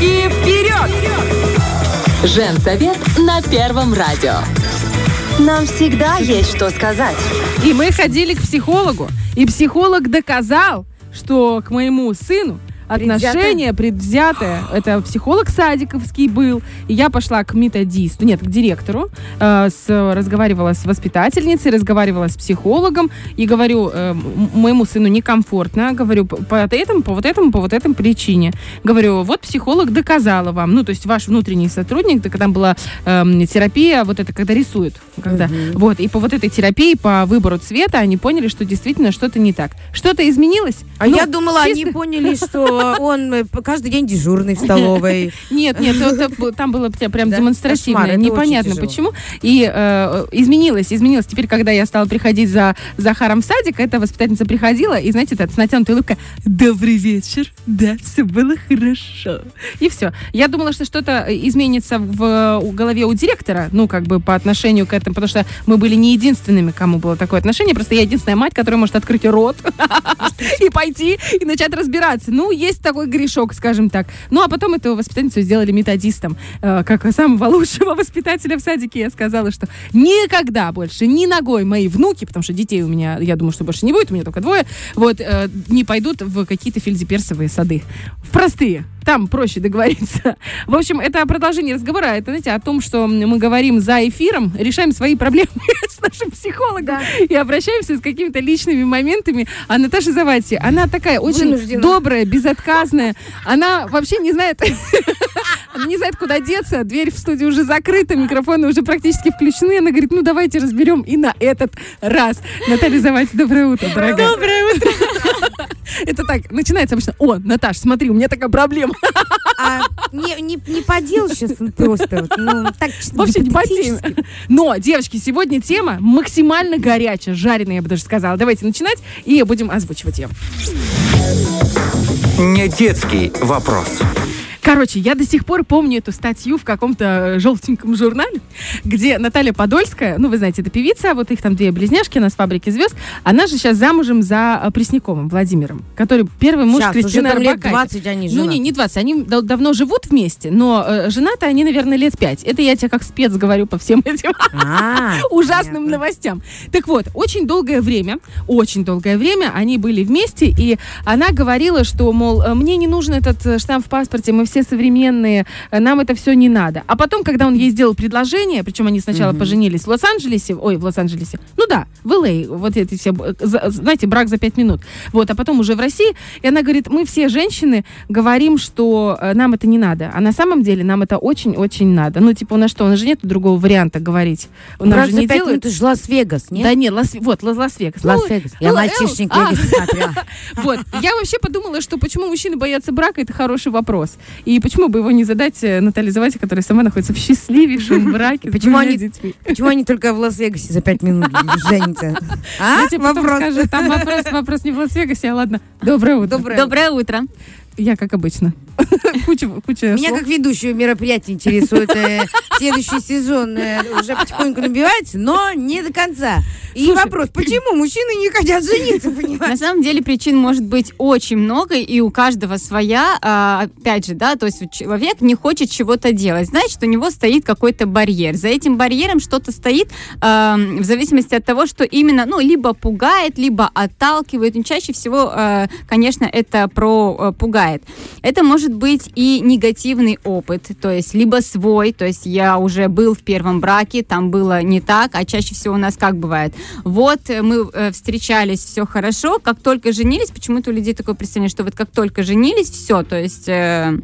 Руки вперед! Женсовет на Первом радио. Нам всегда есть что сказать. И мы ходили к психологу. И психолог доказал, что к моему сыну отношение предвзятое. Это психолог садиковский был. И я пошла к методисту, нет, к директору, э, с, разговаривала с воспитательницей, разговаривала с психологом и говорю, э, моему сыну некомфортно, говорю, по, по этому, по вот этому, по вот этому причине. Говорю, вот психолог доказала вам, ну, то есть ваш внутренний сотрудник, когда была э, терапия, вот это, когда рисуют, когда, угу. вот, и по вот этой терапии, по выбору цвета, они поняли, что действительно что-то не так. Что-то изменилось? А ну, я думала, чисто... они поняли, что он э, каждый день дежурный в столовой. Нет, нет, там было прям демонстративно. Непонятно почему. И э, изменилось, изменилось. Теперь, когда я стала приходить за Захаром в садик, эта воспитательница приходила, и, знаете, с натянутой улыбкой, добрый вечер, да, все было хорошо. И все. Я думала, что что-то изменится в голове у директора, ну, как бы по отношению к этому, потому что мы были не единственными, кому было такое отношение, просто я единственная мать, которая может открыть рот и пойти и начать разбираться. Ну, есть такой грешок, скажем так. Ну, а потом эту воспитательницу сделали методистом. Э, как самого лучшего воспитателя в садике я сказала, что никогда больше ни ногой мои внуки, потому что детей у меня, я думаю, что больше не будет, у меня только двое, вот, э, не пойдут в какие-то фельдеперсовые сады. В простые там проще договориться. В общем, это продолжение разговора. Это, знаете, о том, что мы говорим за эфиром, решаем свои проблемы с нашим психологом да. и обращаемся с какими-то личными моментами. А Наташа Завати, она такая очень Вынуждена. добрая, безотказная. Она вообще не знает... Не знает, куда деться. Дверь в студию уже закрыта, микрофоны уже практически включены. Она говорит, ну давайте разберем и на этот раз. Наталья Завати, доброе утро, дорогая. Доброе утро. Это так, начинается обычно, о, Наташ, смотри, у меня такая проблема. А не, не, не по делу сейчас просто, ну, так Вообще не по теме. Но, девочки, сегодня тема максимально горячая, жареная, я бы даже сказала. Давайте начинать и будем озвучивать ее. Не детский вопрос. Короче, я до сих пор помню эту статью в каком-то э, желтеньком журнале, где Наталья Подольская, ну, вы знаете, это певица, вот их там две близняшки, она с «Фабрики звезд», она же сейчас замужем за э, Пресняковым Владимиром, который первый муж сейчас, Кристины уже лет 20 они живут. Ну, не, не 20, они дав давно живут вместе, но э, женаты они, наверное, лет 5. Это я тебе как спец говорю по всем этим а, ужасным новостям. Так вот, очень долгое время, очень долгое время они были вместе, и она говорила, что, мол, «Э, мне не нужен этот штамп в паспорте, мы все современные, э, нам это все не надо. А потом, когда он ей сделал предложение, причем они сначала mm-hmm. поженились в Лос-Анджелесе, ой, в Лос-Анджелесе, ну да, в Л.А., вот эти все, знаете, брак за пять минут. Вот, а потом уже в России, и она говорит, мы все женщины говорим, что э, нам это не надо, а на самом деле нам это очень-очень надо. Ну, типа, у нас что, у нас же нет другого варианта говорить. У нас же не делают... это же Лас-Вегас, нет? Да нет, Лас... вот, Лас-Вегас. Лас-Вегас. Ну, Я ну, мальчишник а. Вегас смотрела. Вот, я вообще подумала, что почему мужчины боятся брака, это хороший вопрос. И почему бы его не задать э, Наталье Завате, которая сама находится в счастливейшем браке почему они, детьми? Почему они только в Лас-Вегасе за пять минут женятся? А? Я вопрос. Скажу, там вопрос, вопрос не в Лас-Вегасе, а ладно. Доброе утро. Доброе, Доброе утро. Я как обычно. куча, куча Меня слов. как ведущую мероприятия интересует. Э, следующий сезон э, уже потихоньку набивается, но не до конца. И Слушай, вопрос, почему мужчины не хотят жениться, понимаешь? На самом деле причин может быть очень много, и у каждого своя. А, опять же, да, то есть человек не хочет чего-то делать. Значит, у него стоит какой-то барьер. За этим барьером что-то стоит а, в зависимости от того, что именно, ну, либо пугает, либо отталкивает. И чаще всего, а, конечно, это про а, пугает. Это может быть и негативный опыт, то есть либо свой, то есть я уже был в первом браке, там было не так, а чаще всего у нас как бывает. Вот э, мы э, встречались, все хорошо, как только женились, почему-то у людей такое представление, что вот как только женились, все, то есть... Э,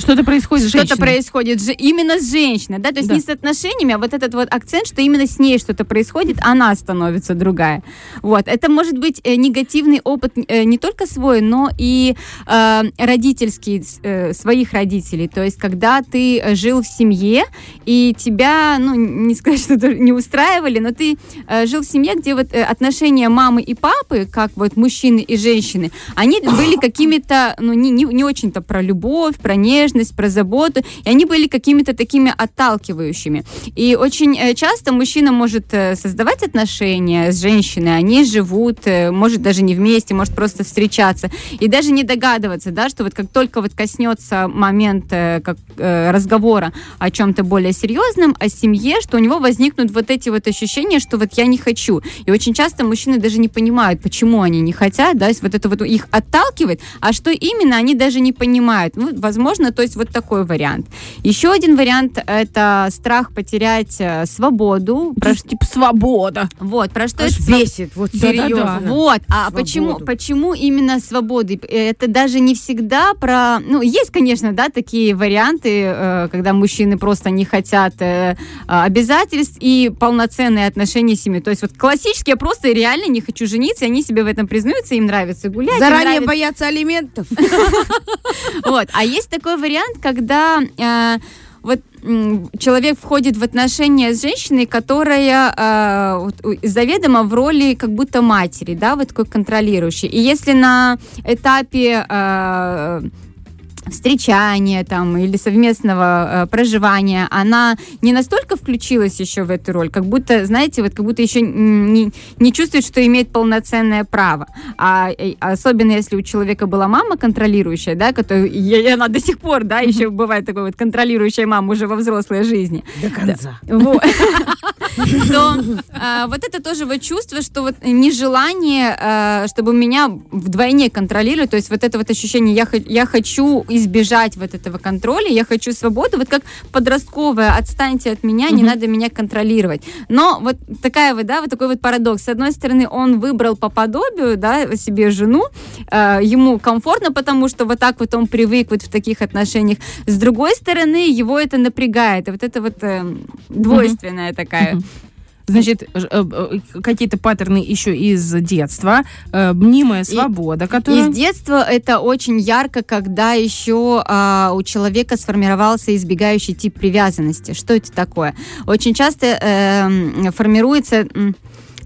что-то происходит с Что-то происходит же, именно с женщиной, да, то есть да. не с отношениями, а вот этот вот акцент, что именно с ней что-то происходит, она становится другая. Вот, это может быть э, негативный опыт э, не только свой, но и э, родительский, э, своих родителей, то есть когда ты жил в семье, и тебя, ну, не сказать, что не устраивали, но ты э, жил в семье, где вот э, отношения мамы и папы, как вот мужчины и женщины, они были какими-то, ну, не, не, не очень-то про любовь, про нежность, нежность, про заботу, и они были какими-то такими отталкивающими. И очень э, часто мужчина может э, создавать отношения с женщиной, они живут, э, может даже не вместе, может просто встречаться, и даже не догадываться, да, что вот как только вот коснется момент как, разговора о чем-то более серьезном, о семье, что у него возникнут вот эти вот ощущения, что вот я не хочу. И очень часто мужчины даже не понимают, почему они не хотят, да, вот это вот их отталкивает, а что именно, они даже не понимают. Ну, возможно, то есть вот такой вариант. Еще один вариант – это страх потерять э, свободу. Про... Типа свобода. Вот, про что Аж это бесит, вот серьезно. Да, да, Вот, а почему, почему именно свободы? Это даже не всегда про... Ну, есть, конечно, да, такие варианты, э, когда мужчины просто не хотят э, обязательств и полноценные отношения с семьей. То есть вот классически я просто реально не хочу жениться, и они себе в этом признаются, им нравится гулять. Заранее боятся алиментов. Вот. А есть такой вариант, когда э, вот человек входит в отношения с женщиной, которая э, заведомо в роли как будто матери, да, вот такой контролирующей. И если на этапе э, встречания там или совместного э, проживания, она не настолько включилась еще в эту роль, как будто, знаете, вот как будто еще не, не чувствует, что имеет полноценное право. А, э, особенно если у человека была мама контролирующая, да, которая, и она до сих пор, да, еще бывает такой вот контролирующая мама уже во взрослой жизни. До конца. То а, вот это тоже вот чувство, что вот нежелание, а, чтобы меня вдвойне контролировали, то есть вот это вот ощущение, я, я хочу избежать вот этого контроля, я хочу свободу, вот как подростковая, отстаньте от меня, не надо меня контролировать. Но вот такая вот, да, вот такой вот парадокс. С одной стороны, он выбрал по подобию, да, себе жену, э, ему комфортно, потому что вот так вот он привык вот в таких отношениях. С другой стороны, его это напрягает. И вот это вот э, двойственная такая. Значит, э, э, какие-то паттерны еще из детства, э, мнимая свобода, которая... Из детства это очень ярко, когда еще а, у человека сформировался избегающий тип привязанности. Что это такое? Очень часто э, формируется...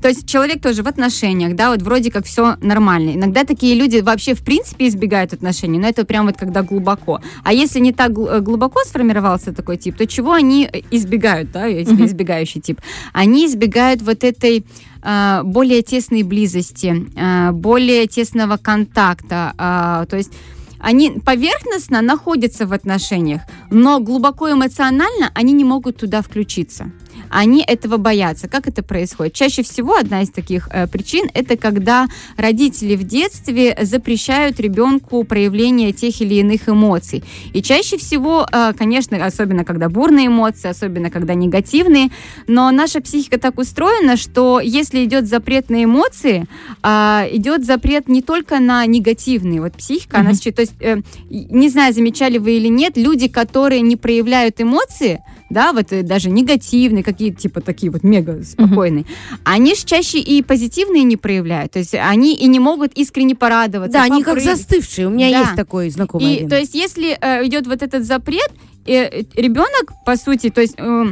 То есть человек тоже в отношениях, да, вот вроде как все нормально. Иногда такие люди вообще в принципе избегают отношений, но это прям вот когда глубоко. А если не так э, глубоко сформировался такой тип, то чего они избегают, да, если избегающий тип? Они избегают вот этой э, более тесной близости, э, более тесного контакта, э, то есть они поверхностно находятся в отношениях, но глубоко эмоционально они не могут туда включиться они этого боятся. Как это происходит? Чаще всего одна из таких э, причин это когда родители в детстве запрещают ребенку проявление тех или иных эмоций. И чаще всего, э, конечно, особенно когда бурные эмоции, особенно когда негативные, но наша психика так устроена, что если идет запрет на эмоции, э, идет запрет не только на негативные. Вот психика, mm-hmm. она то есть, э, не знаю, замечали вы или нет, люди, которые не проявляют эмоции, да, вот э, даже негативные, какие-то типа такие вот мега спокойные, uh-huh. они же чаще и позитивные не проявляют, то есть они и не могут искренне порадоваться. Да, они как застывшие, у меня да. есть такой знакомый. И, один. То есть если э, идет вот этот запрет, э, ребенок, по сути, то есть... Э,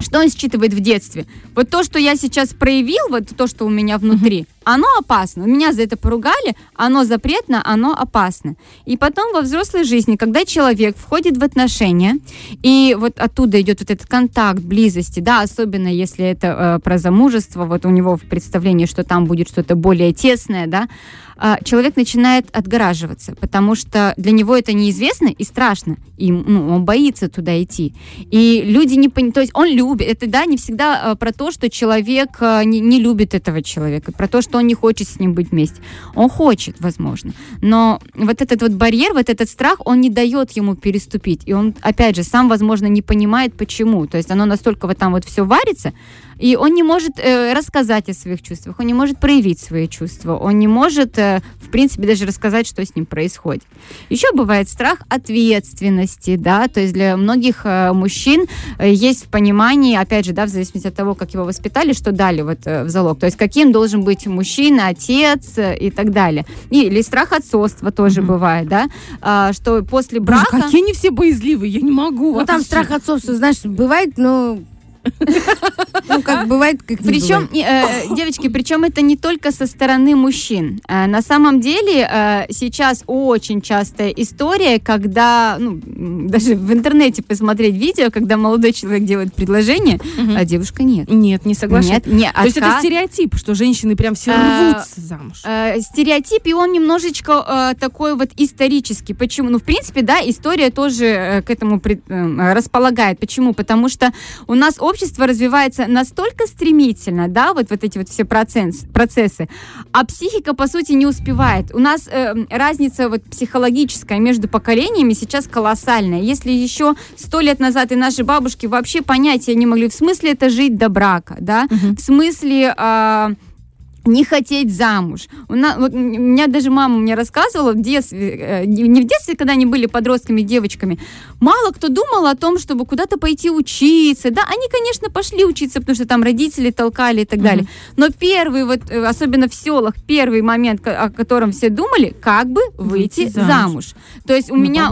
что он считывает в детстве? Вот то, что я сейчас проявил, вот то, что у меня внутри, оно опасно. Меня за это поругали, оно запретно, оно опасно. И потом во взрослой жизни, когда человек входит в отношения, и вот оттуда идет вот этот контакт, близости, да, особенно если это э, про замужество, вот у него в представлении, что там будет что-то более тесное, да, человек начинает отгораживаться, потому что для него это неизвестно и страшно, и ну, он боится туда идти. И люди не понимают, то есть он любит, это, да, не всегда э, про то, что человек э, не, не любит этого человека, про то, что он не хочет с ним быть вместе. Он хочет, возможно. Но вот этот вот барьер, вот этот страх, он не дает ему переступить. И он, опять же, сам, возможно, не понимает, почему. То есть оно настолько вот там вот все варится, и он не может э, рассказать о своих чувствах, он не может проявить свои чувства, он не может, э, в принципе, даже рассказать, что с ним происходит. Еще бывает страх ответственности, да, то есть для многих э, мужчин э, есть в понимании, опять же, да, в зависимости от того, как его воспитали, что дали вот э, в залог, то есть каким должен быть мужчина, отец э, и так далее. И, или страх отцовства тоже mm-hmm. бывает, да, э, что после брака... Боже, какие они все боязливые, я не могу. Ну, там страх отцовства, знаешь, бывает, но Ну, как бывает, как Причем, э, девочки, причем это не только со стороны мужчин. Э, на самом деле э, сейчас очень частая история, когда, ну, даже в интернете посмотреть видео, когда молодой человек делает предложение, а девушка нет. Нет, не. Нет, не, То есть это стереотип, что женщины прям все рвутся замуж. Стереотип, и он немножечко такой вот исторический. Почему? Ну, в принципе, да, история тоже к этому располагает. Почему? Потому что у нас общество развивается настолько стремительно, да, вот, вот эти вот все процесс, процессы, а психика, по сути, не успевает. У нас э, разница вот психологическая между поколениями сейчас колоссальная. Если еще сто лет назад и наши бабушки вообще понятия не могли, в смысле это жить до брака, да, угу. в смысле... Э, не хотеть замуж. У, нас, вот, у меня даже мама мне рассказывала в детстве, э, не в детстве, когда они были подростками, девочками, мало кто думал о том, чтобы куда-то пойти учиться. Да, они, конечно, пошли учиться, потому что там родители толкали и так mm-hmm. далее. Но первый, вот, э, особенно в селах, первый момент, о котором все думали, как бы выйти, выйти замуж. замуж. То есть у ну, меня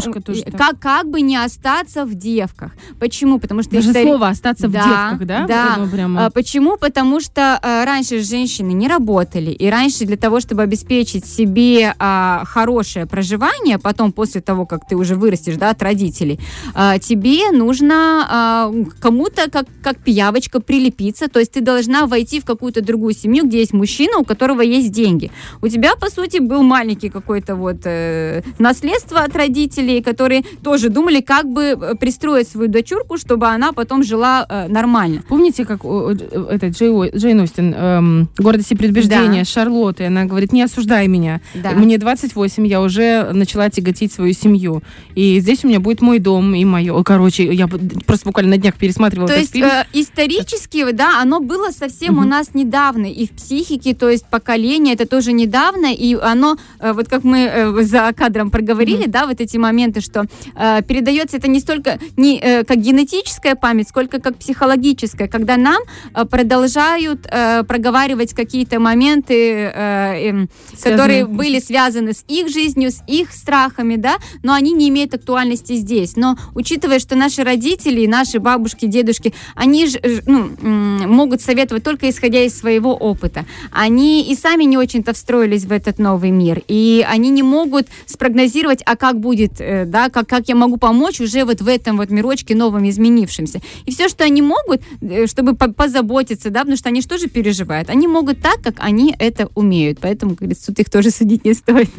как, как бы не остаться в девках. Почему? Потому что... Даже истори... слово «остаться да, в девках», да? Да. Прямо... А, почему? Потому что а, раньше женщины не работали, работали. И раньше для того, чтобы обеспечить себе а, хорошее проживание, потом после того, как ты уже вырастешь да, от родителей, а, тебе нужно а, кому-то как, как пиявочка прилепиться, то есть ты должна войти в какую-то другую семью, где есть мужчина, у которого есть деньги. У тебя, по сути, был маленький какой-то вот э, наследство от родителей, которые тоже думали, как бы э, пристроить свою дочурку, чтобы она потом жила э, нормально. Помните, как э, этот Джей, Джейн Остин, эм, «Гордость и предубеждение да. Шарлотты. Она говорит, не осуждай меня. Да. Мне 28, я уже начала тяготить свою семью. И здесь у меня будет мой дом и мое. Короче, я просто буквально на днях пересматривала то этот есть, фильм. Э, исторически, да, оно было совсем угу. у нас недавно. И в психике, то есть поколение, это тоже недавно. И оно, э, вот как мы э, за кадром проговорили, угу. да, вот эти моменты, что э, передается это не столько не э, как генетическая память, сколько как психологическая, когда нам э, продолжают э, проговаривать какие-то моменты, э, э, которые были связаны с их жизнью, с их страхами, да, но они не имеют актуальности здесь. Но учитывая, что наши родители, наши бабушки, дедушки, они же ну, могут советовать только исходя из своего опыта. Они и сами не очень-то встроились в этот новый мир, и они не могут спрогнозировать, а как будет, э, да, как, как я могу помочь уже вот в этом вот мирочке новом изменившемся. И все, что они могут, э, чтобы позаботиться, да, потому что они же тоже переживают, они могут так, как как они это умеют. Поэтому, как говорится, тут их тоже судить не стоит.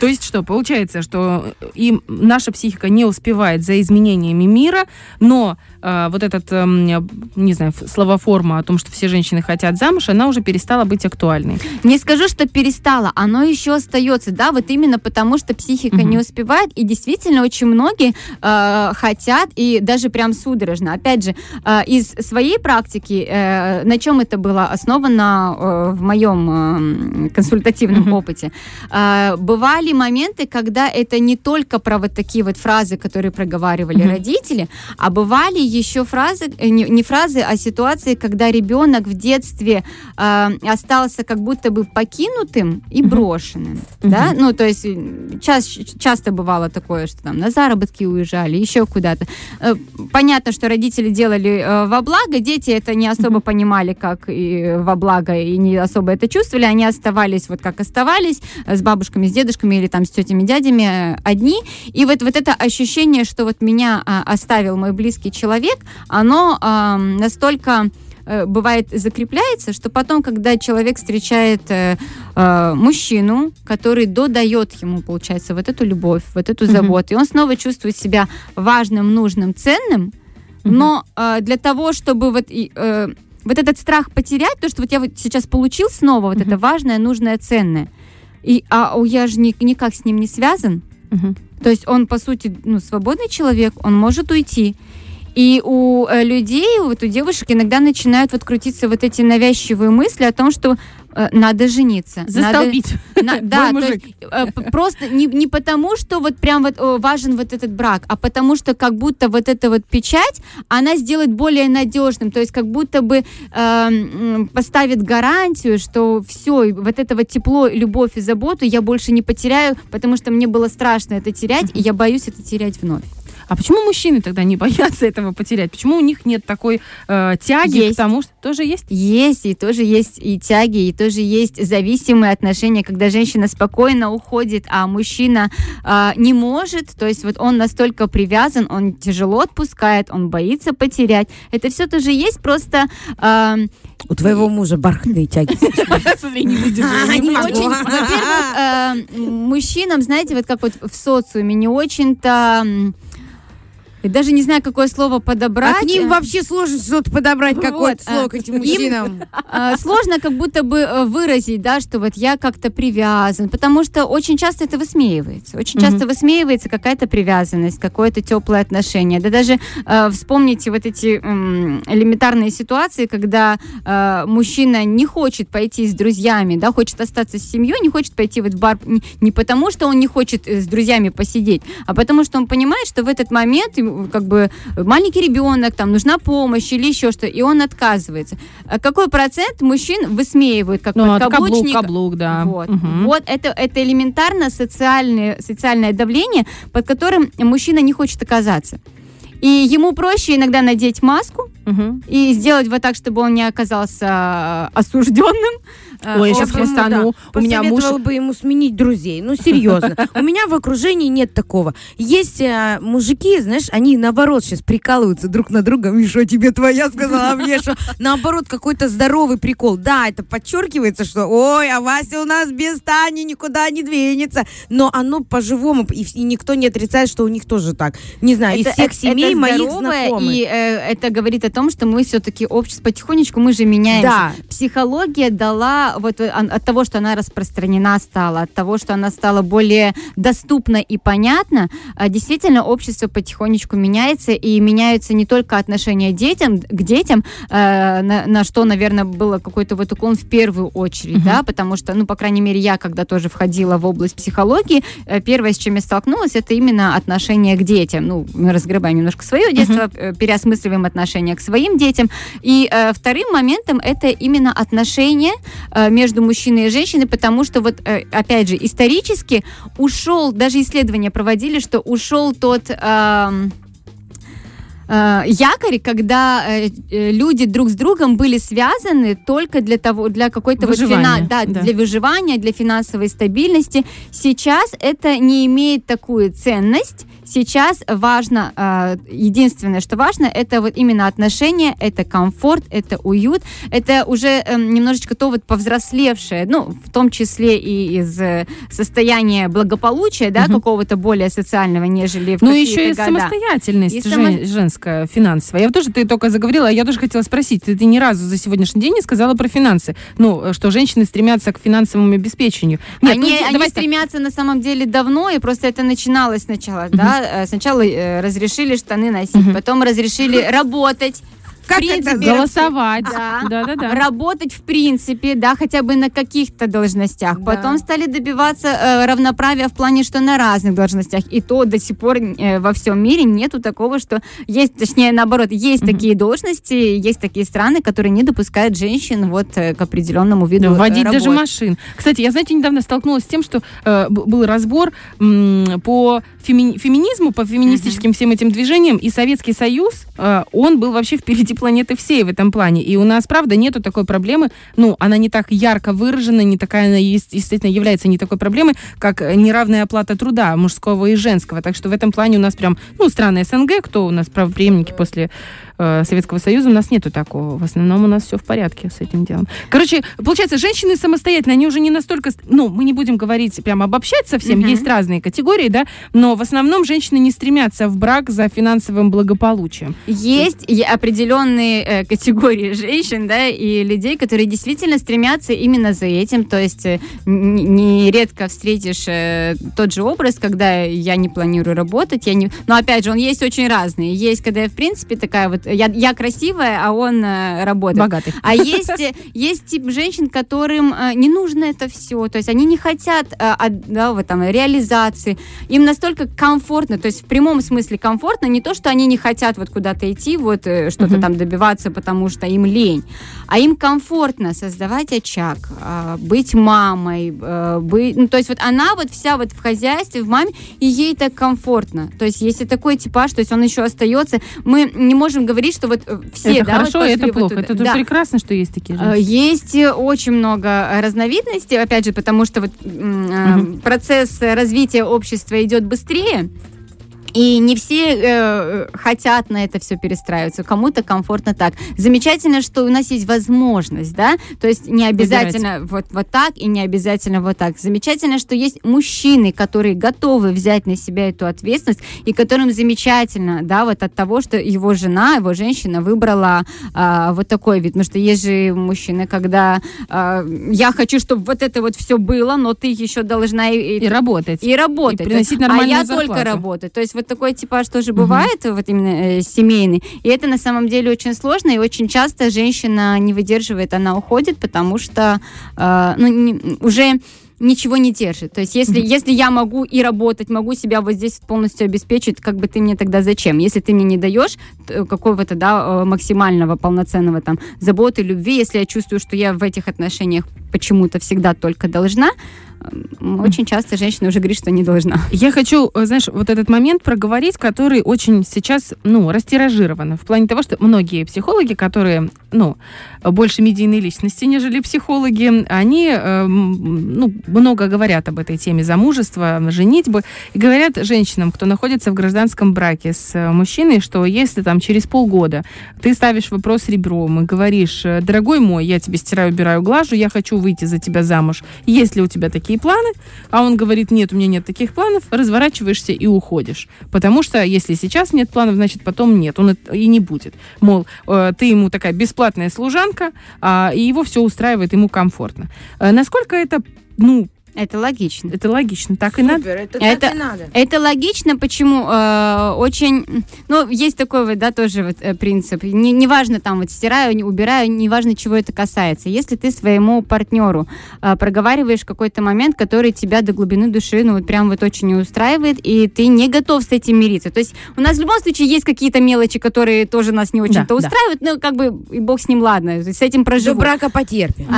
То есть что, получается, что и наша психика не успевает за изменениями мира, но э, вот этот, э, не знаю, словоформа о том, что все женщины хотят замуж, она уже перестала быть актуальной. Не скажу, что перестала, оно еще остается, да, вот именно потому, что психика угу. не успевает, и действительно очень многие э, хотят, и даже прям судорожно. Опять же, э, из своей практики, э, на чем это было основано э, в моем э, консультативном mm-hmm. опыте, э, бывали моменты, когда это не только про вот такие вот фразы, которые проговаривали mm-hmm. родители, а бывали еще фразы, э, не, не фразы, а ситуации, когда ребенок в детстве э, остался как будто бы покинутым и брошенным, mm-hmm. да, ну то есть час, часто бывало такое, что там на заработки уезжали, еще куда-то. Э, понятно, что родители делали э, во благо, дети это не особо mm-hmm. понимали, как и во благо, и не особо это чувствовали, они оставались вот как оставались, с бабушками, с дедушками или там с тетями, дядями э, одни. И вот, вот это ощущение, что вот меня а, оставил мой близкий человек, оно а, настолько э, бывает закрепляется, что потом, когда человек встречает э, э, мужчину, который додает ему, получается, вот эту любовь, вот эту заботу, mm-hmm. и он снова чувствует себя важным, нужным, ценным, mm-hmm. но э, для того, чтобы вот э, вот этот страх потерять, то, что вот я вот сейчас получил снова вот uh-huh. это важное, нужное, ценное, и, а я же ни, никак с ним не связан, uh-huh. то есть он, по сути, ну, свободный человек, он может уйти. И у э, людей, вот у девушек иногда начинают вот крутиться вот эти навязчивые мысли о том, что Э, надо жениться. Застолбить. Надо, на, да, то есть, э, просто не, не потому, что вот прям вот важен вот этот брак, а потому что как будто вот эта вот печать, она сделает более надежным, то есть как будто бы э, поставит гарантию, что все, вот это вот тепло, любовь и заботу я больше не потеряю, потому что мне было страшно это терять, и я боюсь это терять вновь. А почему мужчины тогда не боятся этого потерять? Почему у них нет такой э, тяги есть. к тому, что тоже есть? Есть, и тоже есть и тяги, и тоже есть зависимые отношения, когда женщина спокойно уходит, а мужчина э, не может, то есть вот он настолько привязан, он тяжело отпускает, он боится потерять. Это все тоже есть, просто... Э, у твоего мужа бархатные тяги. Во-первых, э, мужчинам, знаете, вот как вот в социуме не очень-то я даже не знаю, какое слово подобрать. А к ним вообще сложно что-то подобрать, какое-то вот, слово к этим мужчинам. Им, сложно как будто бы э, выразить, да, что вот я как-то привязан, потому что очень часто это высмеивается. Очень часто высмеивается какая-то привязанность, какое-то теплое отношение. Да даже э, вспомните вот эти э, элементарные ситуации, когда э, мужчина не хочет пойти с друзьями, да, хочет остаться с семьей, не хочет пойти вот в бар не, не потому, что он не хочет с друзьями посидеть, а потому что он понимает, что в этот момент как бы маленький ребенок, там нужна помощь или еще что, и он отказывается. А какой процент мужчин высмеивают как ну, подкаблук? Каблук, каблук, да. Вот, угу. вот это, это элементарно социальное, социальное давление, под которым мужчина не хочет оказаться. И ему проще иногда надеть маску угу. и сделать вот так, чтобы он не оказался осужденным, а, Ой, я сейчас хвостану. У меня муж... бы ему сменить друзей. Ну, серьезно. У меня в окружении нет такого. Есть э, мужики, знаешь, они наоборот сейчас прикалываются друг на друга. Миша, тебе твоя сказала, а мне что? Наоборот, какой-то здоровый прикол. Да, это подчеркивается, что ой, а Вася у нас без Тани никуда не двинется. Но оно по-живому, и, и никто не отрицает, что у них тоже так. Не знаю, это, из всех это, семей это моих знакомых. И э, это говорит о том, что мы все-таки общество потихонечку, мы же меняемся. Да. Психология дала вот э, от того, что она распространена стала, от того, что она стала более доступна и понятна, а, действительно общество потихонечку меняется, и меняются не только отношения детям, к детям, э, на, на что, наверное, было какой-то вот уклон в первую очередь, uh-huh. да, потому что, ну, по крайней мере, я, когда тоже входила в область психологии, э, первое, с чем я столкнулась, это именно отношение к детям. Ну, мы разгребаем немножко свое детство, uh-huh. переосмысливаем отношение к своим детям. И э, вторым моментом это именно отношения э, Э, между мужчиной и женщиной, потому что вот, э, опять же, исторически ушел, даже исследования проводили, что ушел тот... Э, якорь, когда э, люди друг с другом были связаны только для того, для какой-то вот фина, да, да. для выживания, для финансовой стабильности. Сейчас это не имеет такую ценность, Сейчас важно, а, единственное, что важно, это вот именно отношения, это комфорт, это уют, это уже эм, немножечко то вот повзрослевшее, ну, в том числе и из э, состояния благополучия, да, угу. какого-то более социального, нежели в Ну, еще и года. самостоятельность и жен, само... женская, финансовая. Я тоже, ты только заговорила, я тоже хотела спросить, ты, ты ни разу за сегодняшний день не сказала про финансы, ну, что женщины стремятся к финансовому обеспечению. Нет, они, ну, они стремятся на самом деле давно, и просто это начиналось сначала, угу. Да, Э, сначала э, разрешили штаны носить, угу. потом разрешили работать как принципе, это голосовать, да, да, да, да. работать в принципе, да, хотя бы на каких-то должностях. Да. Потом стали добиваться э, равноправия в плане, что на разных должностях. И то до сих пор э, во всем мире нету такого, что есть, точнее, наоборот, есть mm-hmm. такие должности, есть такие страны, которые не допускают женщин вот э, к определенному виду да, Водить работ. даже машин. Кстати, я, знаете, недавно столкнулась с тем, что э, был разбор м, по феми- феминизму, по феминистическим mm-hmm. всем этим движениям, и Советский Союз, э, он был вообще впереди планеты всей в этом плане. И у нас, правда, нету такой проблемы, ну, она не так ярко выражена, не такая, она, естественно, является не такой проблемой, как неравная оплата труда мужского и женского. Так что в этом плане у нас прям, ну, страны СНГ, кто у нас правоприемники после э, Советского Союза, у нас нету такого. В основном у нас все в порядке с этим делом. Короче, получается, женщины самостоятельно, они уже не настолько, ну, мы не будем говорить, прям обобщать совсем, uh-huh. есть разные категории, да, но в основном женщины не стремятся в брак за финансовым благополучием. Есть определенные э, категории женщин, да, и людей, которые действительно стремятся именно за этим, то есть э, нередко встретишь э, тот же образ, когда я не планирую работать, я не... Но опять же, он есть очень разный. Есть, когда я, в принципе, такая вот вот я, я красивая, а он э, работает. Богатый. А есть, есть тип женщин, которым э, не нужно это все, то есть они не хотят э, да, вот там, реализации, им настолько комфортно, то есть в прямом смысле комфортно, не то, что они не хотят вот куда-то идти, вот э, что-то uh-huh. там добиваться, потому что им лень, а им комфортно создавать очаг, э, быть мамой, э, быть, ну, то есть вот она вот вся вот в хозяйстве, в маме, и ей так комфортно, то есть если такой типаж, то есть он еще остается, мы не можем говорить, что вот э, все, это да, хорошо, вот это плохо, вот, это да. прекрасно, что есть такие женщины. Есть очень много разновидностей, опять же, потому что вот угу. процесс развития общества идет быстрее. И не все э, хотят на это все перестраиваться. Кому-то комфортно так. Замечательно, что у нас есть возможность, да, то есть не обязательно вот, вот так и не обязательно вот так. Замечательно, что есть мужчины, которые готовы взять на себя эту ответственность и которым замечательно, да, вот от того, что его жена, его женщина выбрала э, вот такой вид. Потому что есть же мужчины, когда э, я хочу, чтобы вот это вот все было, но ты еще должна и, и работать. И работать. И приносить нормальную а я зарплату. только работаю. То есть вот такой типаж тоже бывает, угу. вот именно э, семейный. И это на самом деле очень сложно, и очень часто женщина не выдерживает, она уходит, потому что э, ну, не, уже ничего не держит. То есть если, mm-hmm. если я могу и работать, могу себя вот здесь полностью обеспечить, как бы ты мне тогда зачем? Если ты мне не даешь какого-то да, э, максимального, полноценного там заботы, любви, если я чувствую, что я в этих отношениях почему-то всегда только должна, очень часто женщина уже говорит, что не должна. Я хочу, э, знаешь, вот этот момент проговорить, который очень сейчас, ну, растиражирован. В плане того, что многие психологи, которые, ну, больше медийные личности, нежели психологи, они, э, ну, много говорят об этой теме замужества, женитьбы, и говорят женщинам, кто находится в гражданском браке с э, мужчиной, что если там через полгода ты ставишь вопрос ребром и говоришь, дорогой мой, я тебе стираю, убираю, глажу, я хочу выйти за тебя замуж, есть ли у тебя такие такие планы, а он говорит, нет, у меня нет таких планов, разворачиваешься и уходишь. Потому что если сейчас нет планов, значит потом нет, он и не будет. Мол, э, ты ему такая бесплатная служанка, а, и его все устраивает, ему комфортно. Э, насколько это, ну, это логично. Это логично, так Супер, и надо. Это, это, так и надо. Это логично, почему э, очень, ну есть такой вот, да, тоже вот э, принцип. Не, неважно там вот стираю, не убираю, неважно чего это касается. Если ты своему партнеру э, проговариваешь какой-то момент, который тебя до глубины души, ну вот прям вот очень не устраивает, и ты не готов с этим мириться. То есть у нас в любом случае есть какие-то мелочи, которые тоже нас не очень-то да, устраивают, да. но как бы и бог с ним, ладно, с этим проживу. До брака потерпим.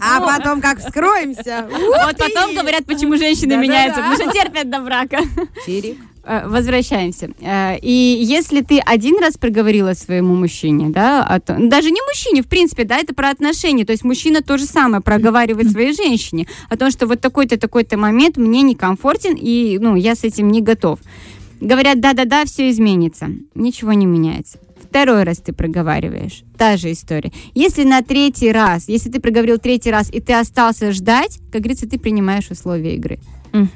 А потом как вскроем меняемся. Вот потом говорят, почему женщины меняются, потому что терпят до брака. Э, возвращаемся. Э, и если ты один раз проговорила своему мужчине, да, о том, даже не мужчине, в принципе, да, это про отношения, то есть мужчина то же самое проговаривает своей женщине о том, что вот такой-то, такой-то момент мне некомфортен, и, ну, я с этим не готов. Говорят, да-да-да, все изменится. Ничего не меняется второй раз ты проговариваешь, та же история. Если на третий раз, если ты проговорил третий раз, и ты остался ждать, как говорится, ты принимаешь условия игры. Угу.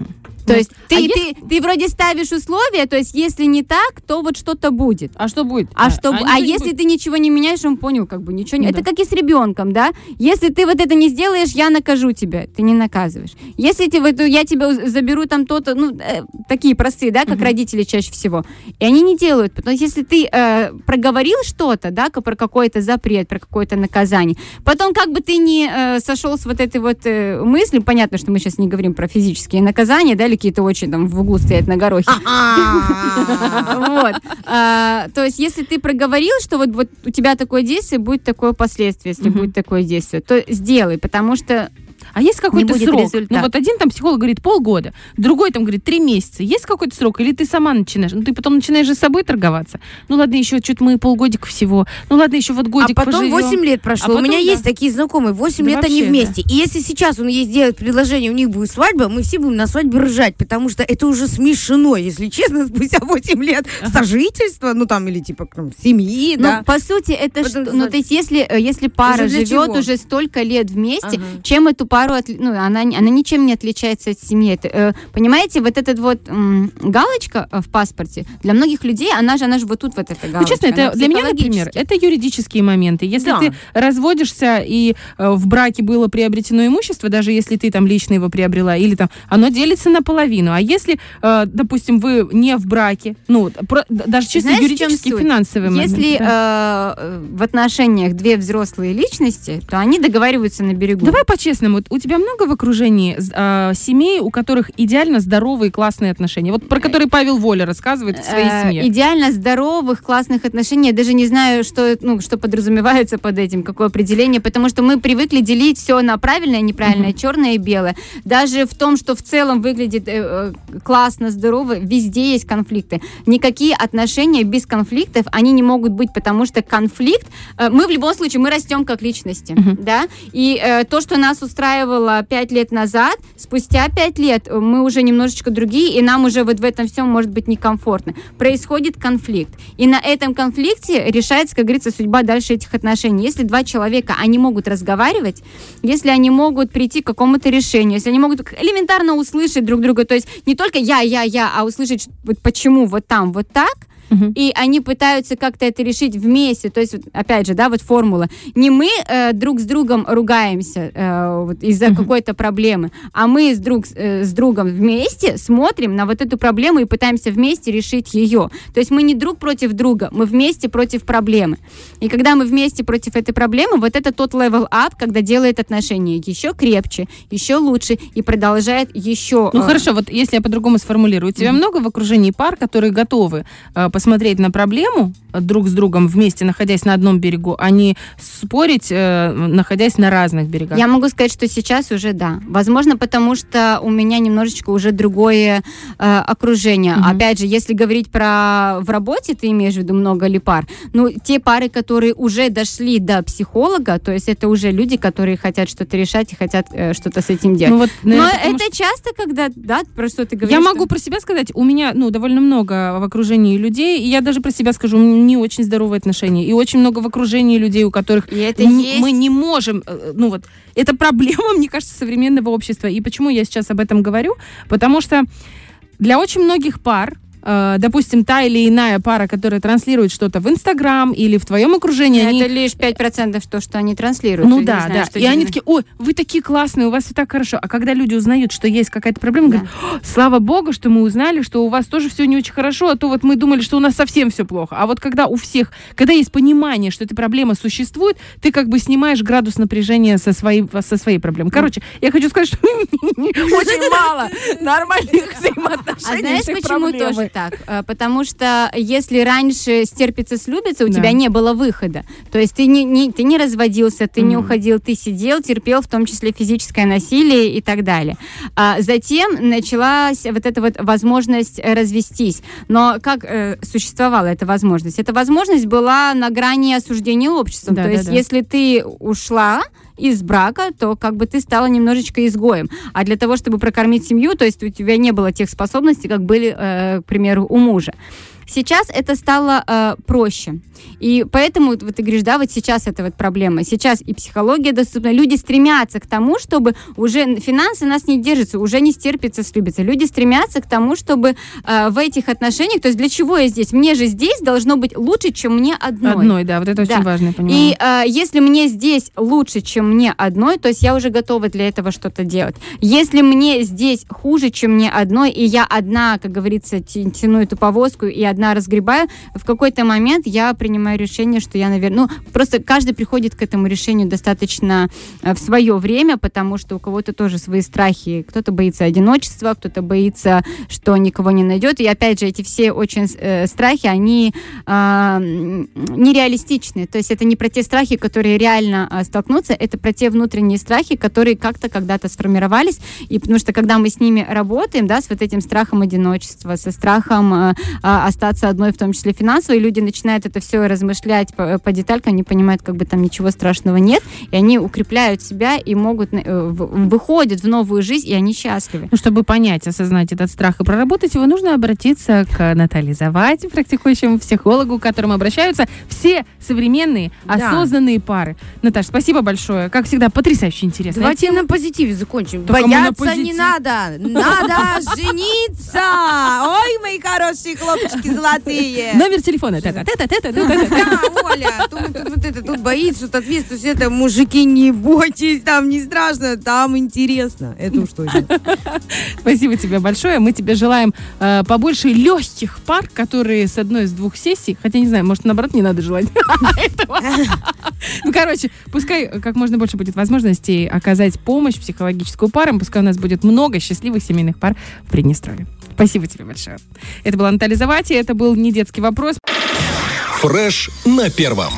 То ну, есть ты, а ты, есть... ты вроде ставишь условия, то есть если не так, то вот что-то будет. А что будет? А, а, что, а, а если будет. ты ничего не меняешь, он понял, как бы ничего не... Ну, это да. как и с ребенком, да? Если ты вот это не сделаешь, я накажу тебя. Ты не наказываешь. Если ты, вот, я тебя заберу там то-то, ну, э, такие простые, да, как угу. родители чаще всего. И они не делают. Потому что если ты э, проговорил что-то, да, про какой-то запрет, про какое-то наказание, потом как бы ты не э, сошел с вот этой вот э, мыслью, понятно, что мы сейчас не говорим про физические наказания, да, какие-то очень там в углу стоять на горохе. Вот. А, то есть, если ты проговорил, что вот у тебя такое действие, будет такое последствие, если будет такое действие, то сделай, потому что а есть какой-то срок? Результат. Ну вот один там психолог говорит полгода, другой там говорит три месяца. Есть какой-то срок? Или ты сама начинаешь? Ну ты потом начинаешь же с собой торговаться. Ну ладно, еще что-то мы полгодика всего. Ну ладно, еще вот годик А потом поживем. 8 лет прошло. А потом, У меня да. есть такие знакомые. 8 да лет вообще, они вместе. Да. И если сейчас он ей сделает предложение, у них будет свадьба, мы все будем на свадьбе ржать, потому что это уже смешно, если честно, спустя 8 лет сожительства, ну там, или типа там, семьи, ну, да. по сути, это что? Ну, то есть, если, э, если пара живет чего? уже столько лет вместе, ага. чем эту пару пару, от, ну, она, она ничем не отличается от семьи. Это, э, понимаете, вот эта вот м, галочка э, в паспорте, для многих людей, она же, она же вот тут вот эта галочка. Ну, честно, это для меня, например, это юридические моменты. Если да. ты разводишься и э, в браке было приобретено имущество, даже если ты там лично его приобрела, или там оно делится наполовину. А если, э, допустим, вы не в браке, ну, про, даже чисто Знаешь, юридические, финансовые моменты. Если да. э, в отношениях две взрослые личности, то они договариваются на берегу. Давай по-честному, у тебя много в окружении э, семей, у которых идеально здоровые классные отношения? Вот про которые Павел Воля рассказывает в своей э, семье. Идеально здоровых классных отношений. Я даже не знаю, что, ну, что подразумевается под этим, какое определение, потому что мы привыкли делить все на правильное, неправильное, mm-hmm. черное и белое. Даже в том, что в целом выглядит э, э, классно, здорово, везде есть конфликты. Никакие отношения без конфликтов, они не могут быть, потому что конфликт, э, мы в любом случае, мы растем как личности, mm-hmm. да, и э, то, что нас устраивало пять лет назад, спустя пять лет э, мы уже немножечко другие, и нам уже вот в этом всем может быть некомфортно. Происходит конфликт. И на этом конфликте решается, как говорится, судьба дальше этих отношений. Если два человека, они могут разговаривать, если они могут прийти к какому-то решению, если они могут элементарно услышать друг друга, то есть не только я, я, я, а услышать, вот почему вот там, вот так, угу. и они пытаются как-то это решить вместе. То есть, опять же, да, вот формула. Не мы э, друг с другом ругаемся э, вот из-за угу. какой-то проблемы, а мы с, друг, э, с другом вместе смотрим на вот эту проблему и пытаемся вместе решить ее. То есть мы не друг против друга, мы вместе против проблемы. И когда мы вместе против этой проблемы, вот это тот level up, когда делает отношения еще крепче, еще лучше и продолжает еще... Ну э... хорошо, вот если я по-другому сформулирую, у тебя mm много в окружении пар, которые готовы э, посмотреть на проблему друг с другом вместе, находясь на одном берегу, а не спорить, э, находясь на разных берегах? Я могу сказать, что сейчас уже да. Возможно, потому что у меня немножечко уже другое э, окружение. Угу. Опять же, если говорить про в работе, ты имеешь в виду много ли пар? Ну, те пары, которые уже дошли до психолога, то есть это уже люди, которые хотят что-то решать и хотят э, что-то с этим делать. Ну, вот, наверное, Но это что... часто, когда, да, про что ты говоришь? Я могу про себя сказать, у меня, ну, довольно много в окружении людей, людей, и я даже про себя скажу, не очень здоровые отношения, и очень много в окружении людей, у которых и это есть... мы не можем, э, ну вот, это проблема, мне кажется, современного общества. И почему я сейчас об этом говорю? Потому что для очень многих пар э, допустим, та или иная пара, которая транслирует что-то в Инстаграм или в твоем окружении. Это они... лишь 5% то, что они транслируют. Ну да, знаю, да. И они такие, ой, вы такие классные, у вас все так хорошо. А когда люди узнают, что есть какая-то проблема, да. говорят, слава богу, что мы узнали, что у вас тоже все не очень хорошо, а то вот мы думали, что у нас совсем все плохо. А вот когда у всех, когда есть понимание, что эта проблема существует, ты как бы снимаешь градус напряжения со своей, со своей проблемой. Короче, я хочу сказать, что очень мало нормальных взаимоотношений. А знаешь, почему тоже так, э, потому что если раньше стерпится, слюбится, у да. тебя не было выхода. То есть ты не, не, ты не разводился, ты mm. не уходил, ты сидел, терпел, в том числе физическое насилие и так далее. А затем началась вот эта вот возможность развестись. Но как э, существовала эта возможность? Эта возможность была на грани осуждения обществом. Да, То да, есть да. если ты ушла, из брака, то как бы ты стала немножечко изгоем. А для того, чтобы прокормить семью, то есть у тебя не было тех способностей, как были, э, к примеру, у мужа. Сейчас это стало э, проще. И поэтому, вот ты говоришь, да, вот сейчас это вот проблема. Сейчас и психология доступна. Люди стремятся к тому, чтобы уже финансы нас не держатся, уже не стерпится, слюбится. Люди стремятся к тому, чтобы э, в этих отношениях, то есть для чего я здесь? Мне же здесь должно быть лучше, чем мне одной. Одной, да, вот это да. очень важно, понимаю. И э, если мне здесь лучше, чем мне одной, то есть я уже готова для этого что-то делать. Если мне здесь хуже, чем мне одной, и я одна, как говорится, тяну эту повозку, и одна разгребаю, в какой-то момент я принимаю решение, что я, наверное, ну, просто каждый приходит к этому решению достаточно э, в свое время, потому что у кого-то тоже свои страхи. Кто-то боится одиночества, кто-то боится, что никого не найдет. И опять же, эти все очень э, страхи, они э, нереалистичны. То есть это не про те страхи, которые реально э, столкнутся, это про те внутренние страхи, которые как-то когда-то сформировались. И потому что когда мы с ними работаем, да, с вот этим страхом одиночества, со страхом э, остаться остаться одной, в том числе финансово, и люди начинают это все размышлять по, по деталькам, не понимают, как бы там ничего страшного нет, и они укрепляют себя и могут, э, выходят в новую жизнь, и они счастливы. Ну, чтобы понять, осознать этот страх и проработать его, нужно обратиться к Наталье Заваде, практикующему психологу, к которому обращаются все современные да. осознанные пары. Наташа, спасибо большое. Как всегда, потрясающе интересно. Давайте на позитиве закончим. Только Бояться не надо. Надо жениться. Ой, мои хорошие хлопчики золотые. Номер телефона. Да, Оля, вот это тут боится, тут ответственность. Это мужики, не бойтесь, там не страшно, там интересно. Это уж точно. Спасибо тебе большое. Мы тебе желаем э, побольше легких пар, которые с одной из двух сессий, хотя не знаю, может, наоборот, не надо желать Ну, короче, пускай как можно больше будет возможностей оказать помощь психологическую парам, пускай у нас будет много счастливых семейных пар в Приднестровье. Спасибо тебе большое. Это была Наталья Завати, это был не детский вопрос. Фреш на первом.